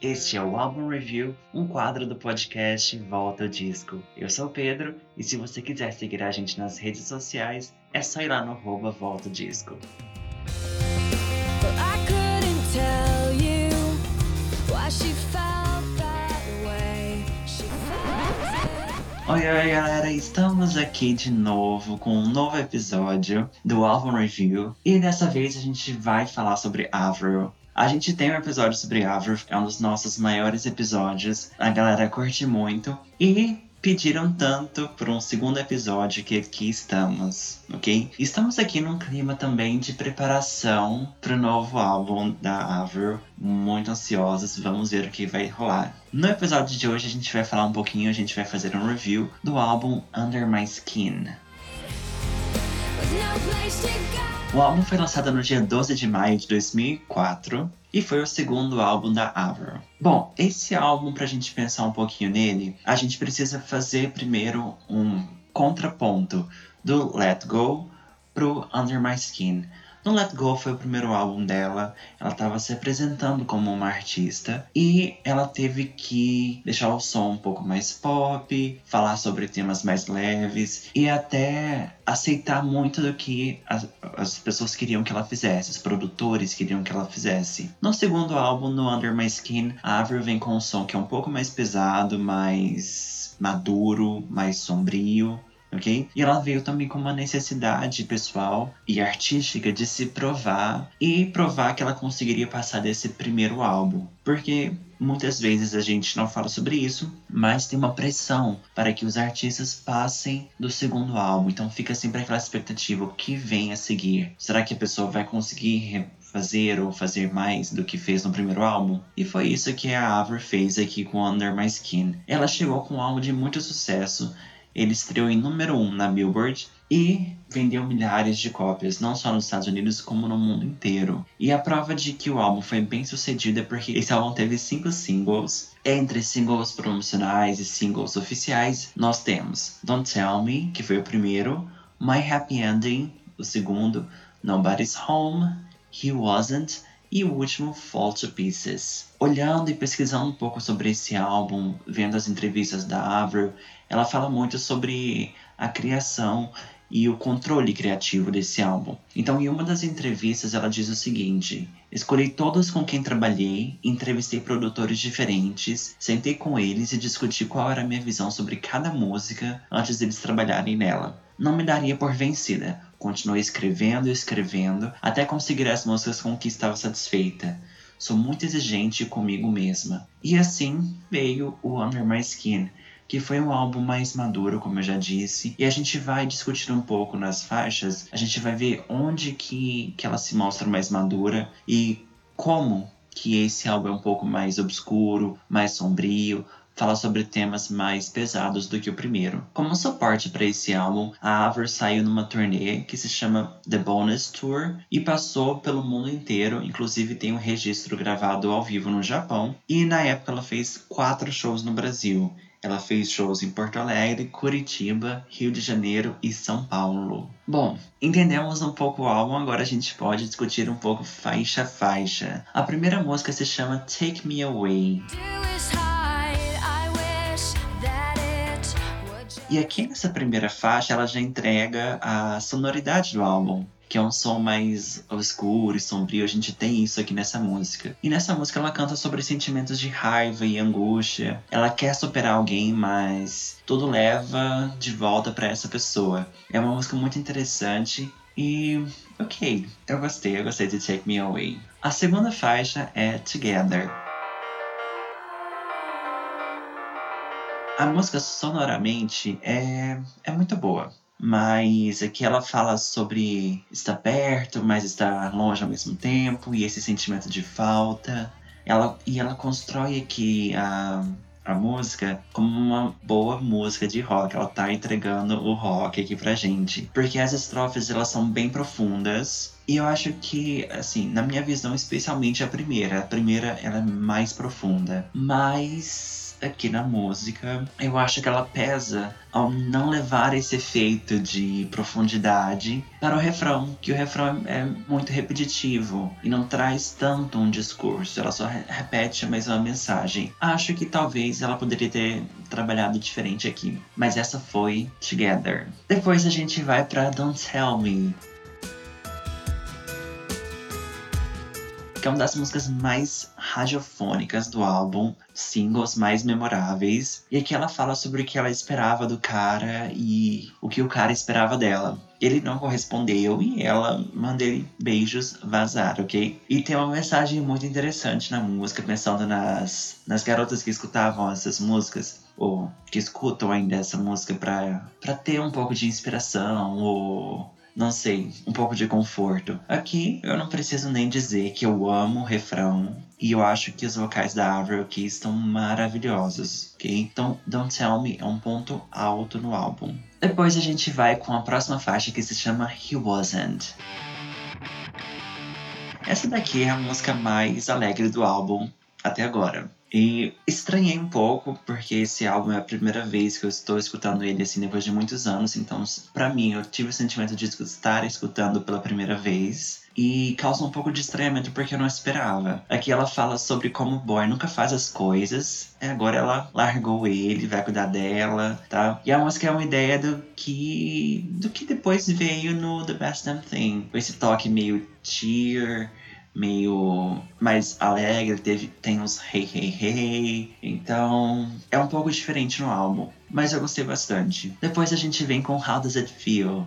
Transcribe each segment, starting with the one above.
Este é o Álbum Review, um quadro do podcast Volta ao Disco. Eu sou o Pedro e se você quiser seguir a gente nas redes sociais, é só ir lá no arroba Volta ao Disco. Oi, oi, galera! Estamos aqui de novo com um novo episódio do Álbum Review e dessa vez a gente vai falar sobre Avril. A gente tem um episódio sobre Avril, é um dos nossos maiores episódios, a galera curte muito e pediram tanto por um segundo episódio que aqui estamos, ok? Estamos aqui num clima também de preparação para o novo álbum da Avril, muito ansiosos, vamos ver o que vai rolar. No episódio de hoje a gente vai falar um pouquinho, a gente vai fazer um review do álbum Under My Skin. with no. O álbum foi lançado no dia 12 de maio de 2004 e foi o segundo álbum da Avril. Bom, esse álbum, pra gente pensar um pouquinho nele, a gente precisa fazer primeiro um contraponto do Let Go pro Under My Skin. No Let Go foi o primeiro álbum dela, ela estava se apresentando como uma artista e ela teve que deixar o som um pouco mais pop, falar sobre temas mais leves e até aceitar muito do que as, as pessoas queriam que ela fizesse, os produtores queriam que ela fizesse. No segundo álbum, no Under My Skin, a Avril vem com um som que é um pouco mais pesado, mais maduro, mais sombrio, ok? E ela veio também com uma necessidade pessoal e artística de se provar e provar que ela conseguiria passar desse primeiro álbum. Porque muitas vezes a gente não fala sobre isso, mas tem uma pressão para que os artistas passem do segundo álbum. Então fica sempre aquela expectativa: o que vem a seguir? Será que a pessoa vai conseguir fazer ou fazer mais do que fez no primeiro álbum. E foi isso que a Avril fez aqui com Under My Skin. Ela chegou com um álbum de muito sucesso. Ele estreou em número 1 um na Billboard e vendeu milhares de cópias, não só nos Estados Unidos, como no mundo inteiro. E a prova de que o álbum foi bem sucedido é porque esse álbum teve cinco singles. Entre singles promocionais e singles oficiais, nós temos Don't Tell Me, que foi o primeiro, My Happy Ending, o segundo, Nobody's Home, He Wasn't e o último Fall to Pieces. Olhando e pesquisando um pouco sobre esse álbum, vendo as entrevistas da Avril, ela fala muito sobre a criação e o controle criativo desse álbum. Então, em uma das entrevistas, ela diz o seguinte: Escolhi todos com quem trabalhei, entrevistei produtores diferentes, sentei com eles e discuti qual era a minha visão sobre cada música antes deles trabalharem nela. Não me daria por vencida. Continuei escrevendo e escrevendo até conseguir as músicas com que estava satisfeita. Sou muito exigente comigo mesma. E assim veio o Under My Skin, que foi um álbum mais maduro, como eu já disse, e a gente vai discutir um pouco nas faixas, a gente vai ver onde que, que ela se mostra mais madura e como que esse álbum é um pouco mais obscuro, mais sombrio, fala sobre temas mais pesados do que o primeiro. Como suporte para esse álbum, a Avril saiu numa turnê que se chama The Bonus Tour e passou pelo mundo inteiro, inclusive tem um registro gravado ao vivo no Japão, e na época ela fez quatro shows no Brasil. Ela fez shows em Porto Alegre, Curitiba, Rio de Janeiro e São Paulo. Bom, entendemos um pouco o álbum, agora a gente pode discutir um pouco faixa a faixa. A primeira música se chama Take Me Away. E aqui nessa primeira faixa ela já entrega a sonoridade do álbum, que é um som mais obscuro e sombrio. A gente tem isso aqui nessa música. E nessa música ela canta sobre sentimentos de raiva e angústia. Ela quer superar alguém, mas tudo leva de volta para essa pessoa. É uma música muito interessante e ok, eu gostei, eu gostei de Take Me Away. A segunda faixa é Together. A música sonoramente é, é muito boa. Mas aqui ela fala sobre estar perto, mas estar longe ao mesmo tempo, e esse sentimento de falta. Ela, e ela constrói aqui a, a música como uma boa música de rock. Ela tá entregando o rock aqui pra gente. Porque as estrofes elas são bem profundas. E eu acho que, assim, na minha visão, especialmente a primeira. A primeira ela é mais profunda. Mas aqui na música. Eu acho que ela pesa ao não levar esse efeito de profundidade para o refrão, que o refrão é muito repetitivo e não traz tanto um discurso, ela só repete a mesma mensagem. Acho que talvez ela poderia ter trabalhado diferente aqui, mas essa foi Together. Depois a gente vai para Don't Tell Me. Que é uma das músicas mais radiofônicas do álbum, singles mais memoráveis. E aqui ela fala sobre o que ela esperava do cara e o que o cara esperava dela. Ele não correspondeu e ela manda ele beijos vazar, ok? E tem uma mensagem muito interessante na música, pensando nas, nas garotas que escutavam essas músicas ou que escutam ainda essa música para ter um pouco de inspiração ou não sei, um pouco de conforto. Aqui eu não preciso nem dizer que eu amo o refrão e eu acho que os vocais da Avril aqui estão maravilhosos, ok? Então, Don't Tell Me é um ponto alto no álbum. Depois a gente vai com a próxima faixa que se chama He Wasn't. Essa daqui é a música mais alegre do álbum até agora. E estranhei um pouco, porque esse álbum é a primeira vez que eu estou escutando ele assim depois de muitos anos, então para mim eu tive o sentimento de estar escutando pela primeira vez e causa um pouco de estranhamento porque eu não esperava. Aqui ela fala sobre como o boy nunca faz as coisas, agora ela largou ele, vai cuidar dela, tá? E a música é uma ideia do que do que depois veio no The Best Damn Thing, com esse toque meio cheer, meio mais alegre, teve, tem uns hey hey hey. Então é um pouco diferente no álbum. Mas eu gostei bastante. Depois a gente vem com How Does It Feel?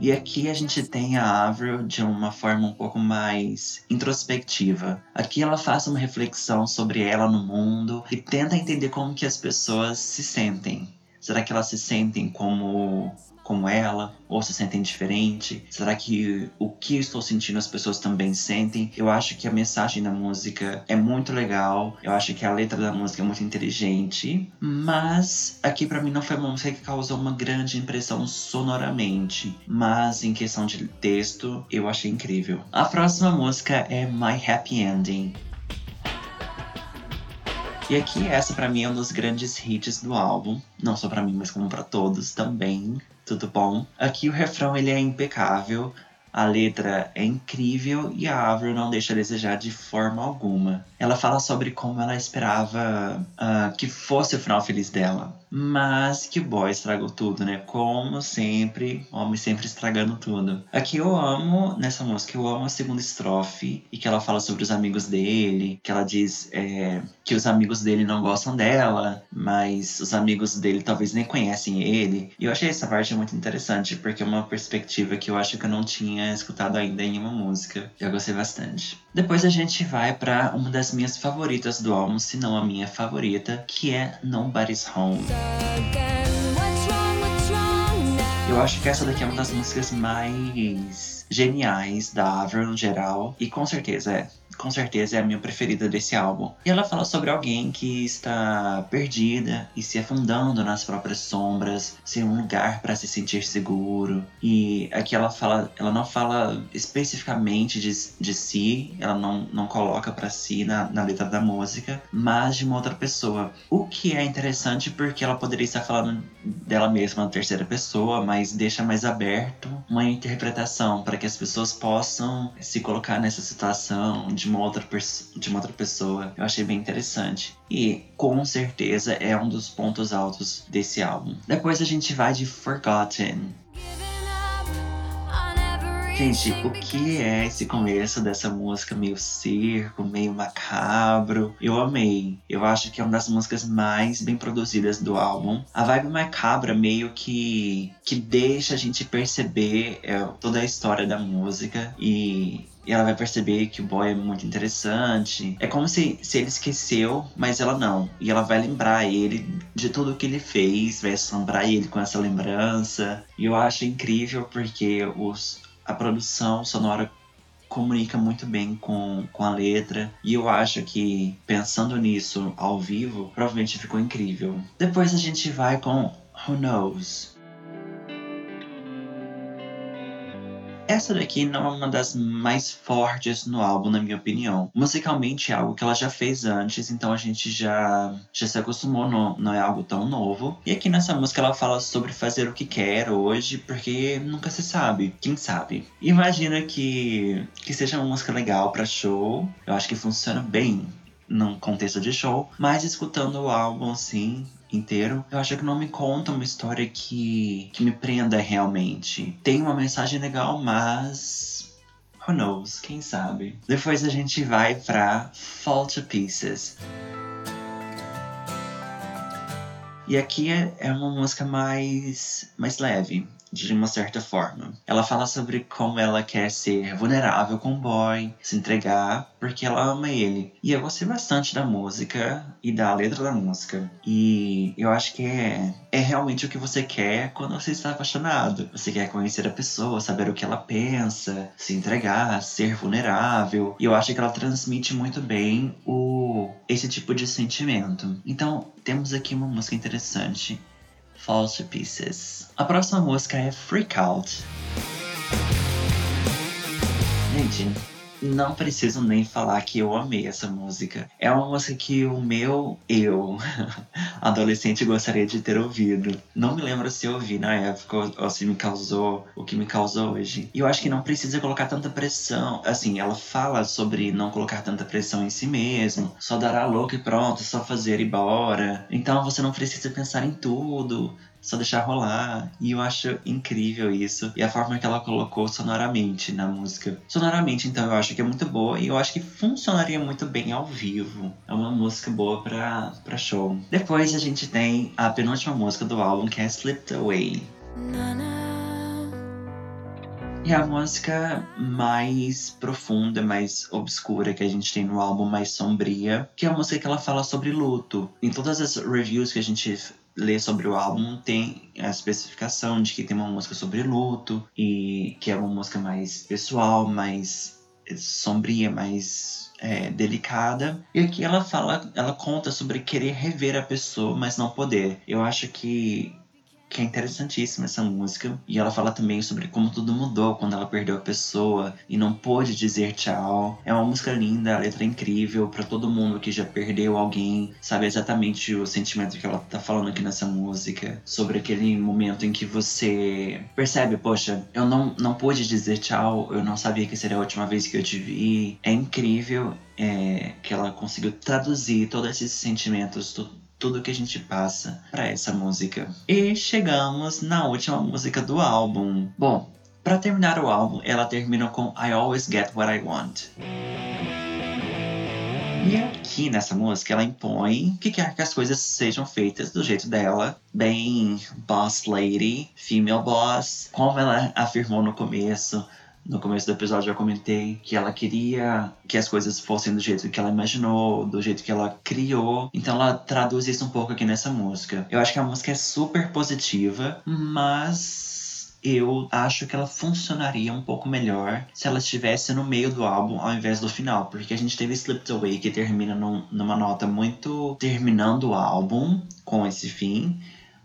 E aqui a gente tem a Avril de uma forma um pouco mais introspectiva. Aqui ela faz uma reflexão sobre ela no mundo e tenta entender como que as pessoas se sentem. Será que elas se sentem como como ela ou se sentem diferente? Será que o que estou sentindo as pessoas também sentem? Eu acho que a mensagem da música é muito legal. Eu acho que a letra da música é muito inteligente, mas aqui para mim não foi uma música que causou uma grande impressão sonoramente, mas em questão de texto eu achei incrível. A próxima música é My Happy Ending. E aqui essa para mim é um dos grandes hits do álbum, não só para mim, mas como para todos também. Tudo bom? Aqui o refrão ele é impecável, a letra é incrível e a Avril não deixa a desejar de forma alguma. Ela fala sobre como ela esperava uh, que fosse o final feliz dela. Mas que o boy estragou tudo, né? Como sempre, homem sempre estragando tudo. Aqui eu amo, nessa música, eu amo a segunda estrofe e que ela fala sobre os amigos dele, que ela diz é, que os amigos dele não gostam dela, mas os amigos dele talvez nem conhecem ele. E eu achei essa parte muito interessante, porque é uma perspectiva que eu acho que eu não tinha escutado ainda em uma música. Eu gostei bastante. Depois a gente vai para uma das minhas favoritas do álbum, se não a minha favorita, que é Nobody's Home. Eu acho que essa daqui é uma das músicas mais geniais da Avril no geral. E com certeza é com certeza é a minha preferida desse álbum. E ela fala sobre alguém que está perdida e se afundando nas próprias sombras, sem um lugar para se sentir seguro. E aqui ela fala, ela não fala especificamente de, de si, ela não, não coloca para si na, na letra da música, mas de uma outra pessoa. O que é interessante porque ela poderia estar falando dela mesma na terceira pessoa, mas deixa mais aberto uma interpretação para que as pessoas possam se colocar nessa situação de uma outra, de uma outra pessoa. Eu achei bem interessante. E com certeza é um dos pontos altos desse álbum. Depois a gente vai de Forgotten. Gente, o que é esse começo dessa música meio circo, meio macabro? Eu amei. Eu acho que é uma das músicas mais bem produzidas do álbum. A vibe macabra meio que que deixa a gente perceber é, toda a história da música e e ela vai perceber que o boy é muito interessante. É como se, se ele esqueceu, mas ela não. E ela vai lembrar ele de tudo que ele fez, vai assombrar ele com essa lembrança. E eu acho incrível porque os, a produção sonora comunica muito bem com, com a letra. E eu acho que, pensando nisso ao vivo, provavelmente ficou incrível. Depois a gente vai com Who Knows. Essa daqui não é uma das mais fortes no álbum, na minha opinião. Musicalmente é algo que ela já fez antes, então a gente já, já se acostumou, não, não é algo tão novo. E aqui nessa música ela fala sobre fazer o que quer hoje, porque nunca se sabe. Quem sabe? Imagina que, que seja uma música legal para show. Eu acho que funciona bem num contexto de show, mas escutando o álbum assim, inteiro, eu acho que não me conta uma história que, que me prenda realmente. Tem uma mensagem legal, mas. Who knows? Quem sabe? Depois a gente vai pra Fall to Pieces. E aqui é, é uma música mais, mais leve de uma certa forma. Ela fala sobre como ela quer ser vulnerável com o boy, se entregar porque ela ama ele. E eu gostei bastante da música e da letra da música. E eu acho que é, é realmente o que você quer quando você está apaixonado. Você quer conhecer a pessoa, saber o que ela pensa, se entregar, ser vulnerável. E eu acho que ela transmite muito bem o esse tipo de sentimento. Então, temos aqui uma música interessante Fall to Pieces. A próxima música é Freak Out. Gente, não preciso nem falar que eu amei essa música. É uma música que o meu eu, adolescente, gostaria de ter ouvido. Não me lembro se eu ouvi na época ou se me causou o que me causou hoje. E eu acho que não precisa colocar tanta pressão. Assim, ela fala sobre não colocar tanta pressão em si mesmo, só dar a louca e pronto, só fazer e bora. Então você não precisa pensar em tudo só deixar rolar. E eu acho incrível isso. E a forma que ela colocou sonoramente na música. Sonoramente, então, eu acho que é muito boa. E eu acho que funcionaria muito bem ao vivo. É uma música boa pra, pra show. Depois a gente tem a penúltima música do álbum, que é Slipped Away. E a música mais profunda, mais obscura que a gente tem no álbum, mais sombria, que é a música que ela fala sobre luto. Em todas as reviews que a gente lê sobre o álbum tem a especificação de que tem uma música sobre luto e que é uma música mais pessoal, mais sombria, mais é, delicada. E aqui ela fala, ela conta sobre querer rever a pessoa, mas não poder. Eu acho que que é interessantíssima essa música. E ela fala também sobre como tudo mudou quando ela perdeu a pessoa e não pôde dizer tchau. É uma música linda, a letra é incrível para todo mundo que já perdeu alguém, sabe exatamente o sentimento que ela tá falando aqui nessa música, sobre aquele momento em que você percebe, poxa, eu não não pude dizer tchau, eu não sabia que seria a última vez que eu te vi. É incrível é, que ela conseguiu traduzir todos esses sentimentos, tudo que a gente passa para essa música. E chegamos na última música do álbum. Bom, para terminar o álbum, ela termina com I Always Get What I Want. E aqui nessa música ela impõe que quer que as coisas sejam feitas do jeito dela, bem boss lady, female boss, como ela afirmou no começo no começo do episódio eu comentei que ela queria que as coisas fossem do jeito que ela imaginou, do jeito que ela criou. Então ela traduz isso um pouco aqui nessa música. Eu acho que a música é super positiva, mas eu acho que ela funcionaria um pouco melhor se ela estivesse no meio do álbum ao invés do final, porque a gente teve Slipped Away que termina num, numa nota muito terminando o álbum com esse fim.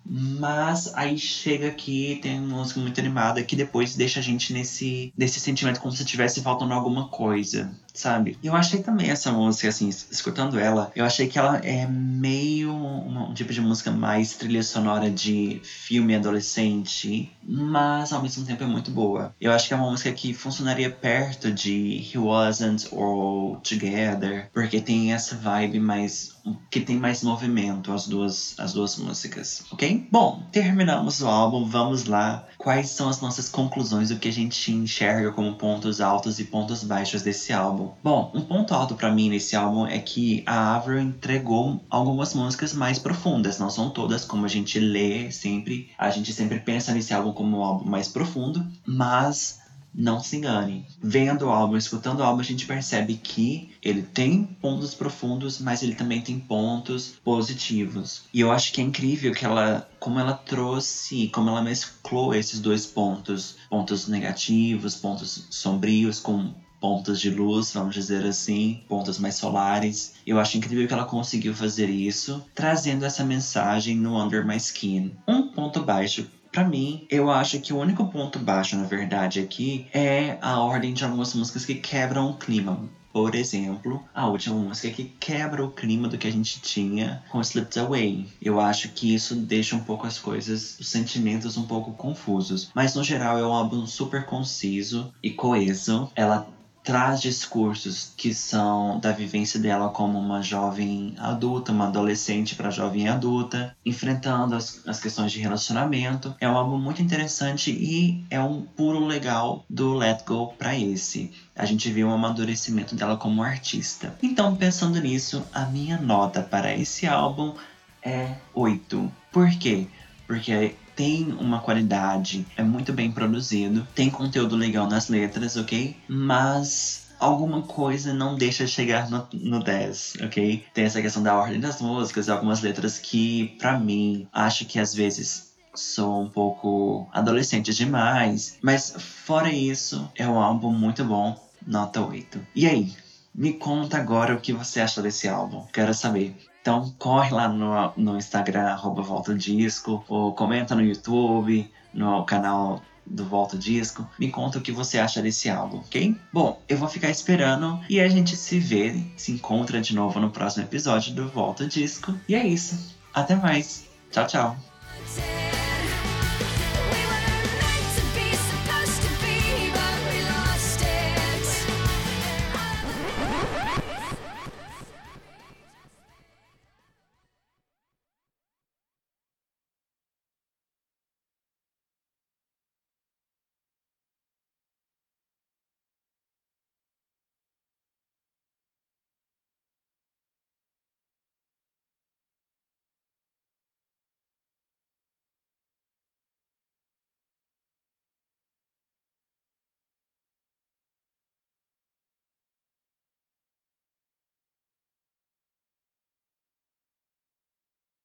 Mas aí chega aqui, tem uma música muito animada que depois deixa a gente nesse, nesse sentimento como se tivesse faltando alguma coisa sabe? Eu achei também essa música, assim, escutando ela, eu achei que ela é meio um, um tipo de música mais trilha sonora de filme adolescente, mas ao mesmo tempo é muito boa. Eu acho que é uma música que funcionaria perto de He Wasn't or Together, porque tem essa vibe mais que tem mais movimento as duas as duas músicas, ok? Bom, terminamos o álbum, vamos lá. Quais são as nossas conclusões, o que a gente enxerga como pontos altos e pontos baixos desse álbum? Bom, um ponto alto para mim nesse álbum é que a Avril entregou algumas músicas mais profundas. Não são todas, como a gente lê sempre. A gente sempre pensa nesse álbum como um álbum mais profundo, mas não se engane. Vendo o álbum, escutando o álbum, a gente percebe que ele tem pontos profundos, mas ele também tem pontos positivos. E eu acho que é incrível que ela, como ela trouxe, como ela mesclou esses dois pontos, pontos negativos, pontos sombrios com pontos de luz, vamos dizer assim, pontos mais solares. Eu acho incrível que ela conseguiu fazer isso, trazendo essa mensagem no Under My Skin. Um ponto baixo Pra mim, eu acho que o único ponto baixo, na verdade, aqui é a ordem de algumas músicas que quebram o clima. Por exemplo, a última música que quebra o clima do que a gente tinha com Slipped Away. Eu acho que isso deixa um pouco as coisas, os sentimentos um pouco confusos. Mas no geral é um álbum super conciso e coeso. Ela traz discursos que são da vivência dela como uma jovem adulta, uma adolescente para jovem adulta, enfrentando as, as questões de relacionamento. É um álbum muito interessante e é um puro legal do Let Go para esse. A gente vê um amadurecimento dela como artista. Então, pensando nisso, a minha nota para esse álbum é 8. Por quê? Porque tem uma qualidade, é muito bem produzido, tem conteúdo legal nas letras, ok? Mas alguma coisa não deixa chegar no, no 10, ok? Tem essa questão da ordem das músicas, algumas letras que, para mim, acho que às vezes sou um pouco adolescente demais. Mas fora isso, é um álbum muito bom, nota 8. E aí? Me conta agora o que você acha desse álbum. Quero saber. Então corre lá no, no Instagram, arroba Volta Disco, ou comenta no YouTube, no canal do Volta Disco. Me conta o que você acha desse álbum, ok? Bom, eu vou ficar esperando e a gente se vê, se encontra de novo no próximo episódio do Volta Disco. E é isso. Até mais. Tchau, tchau.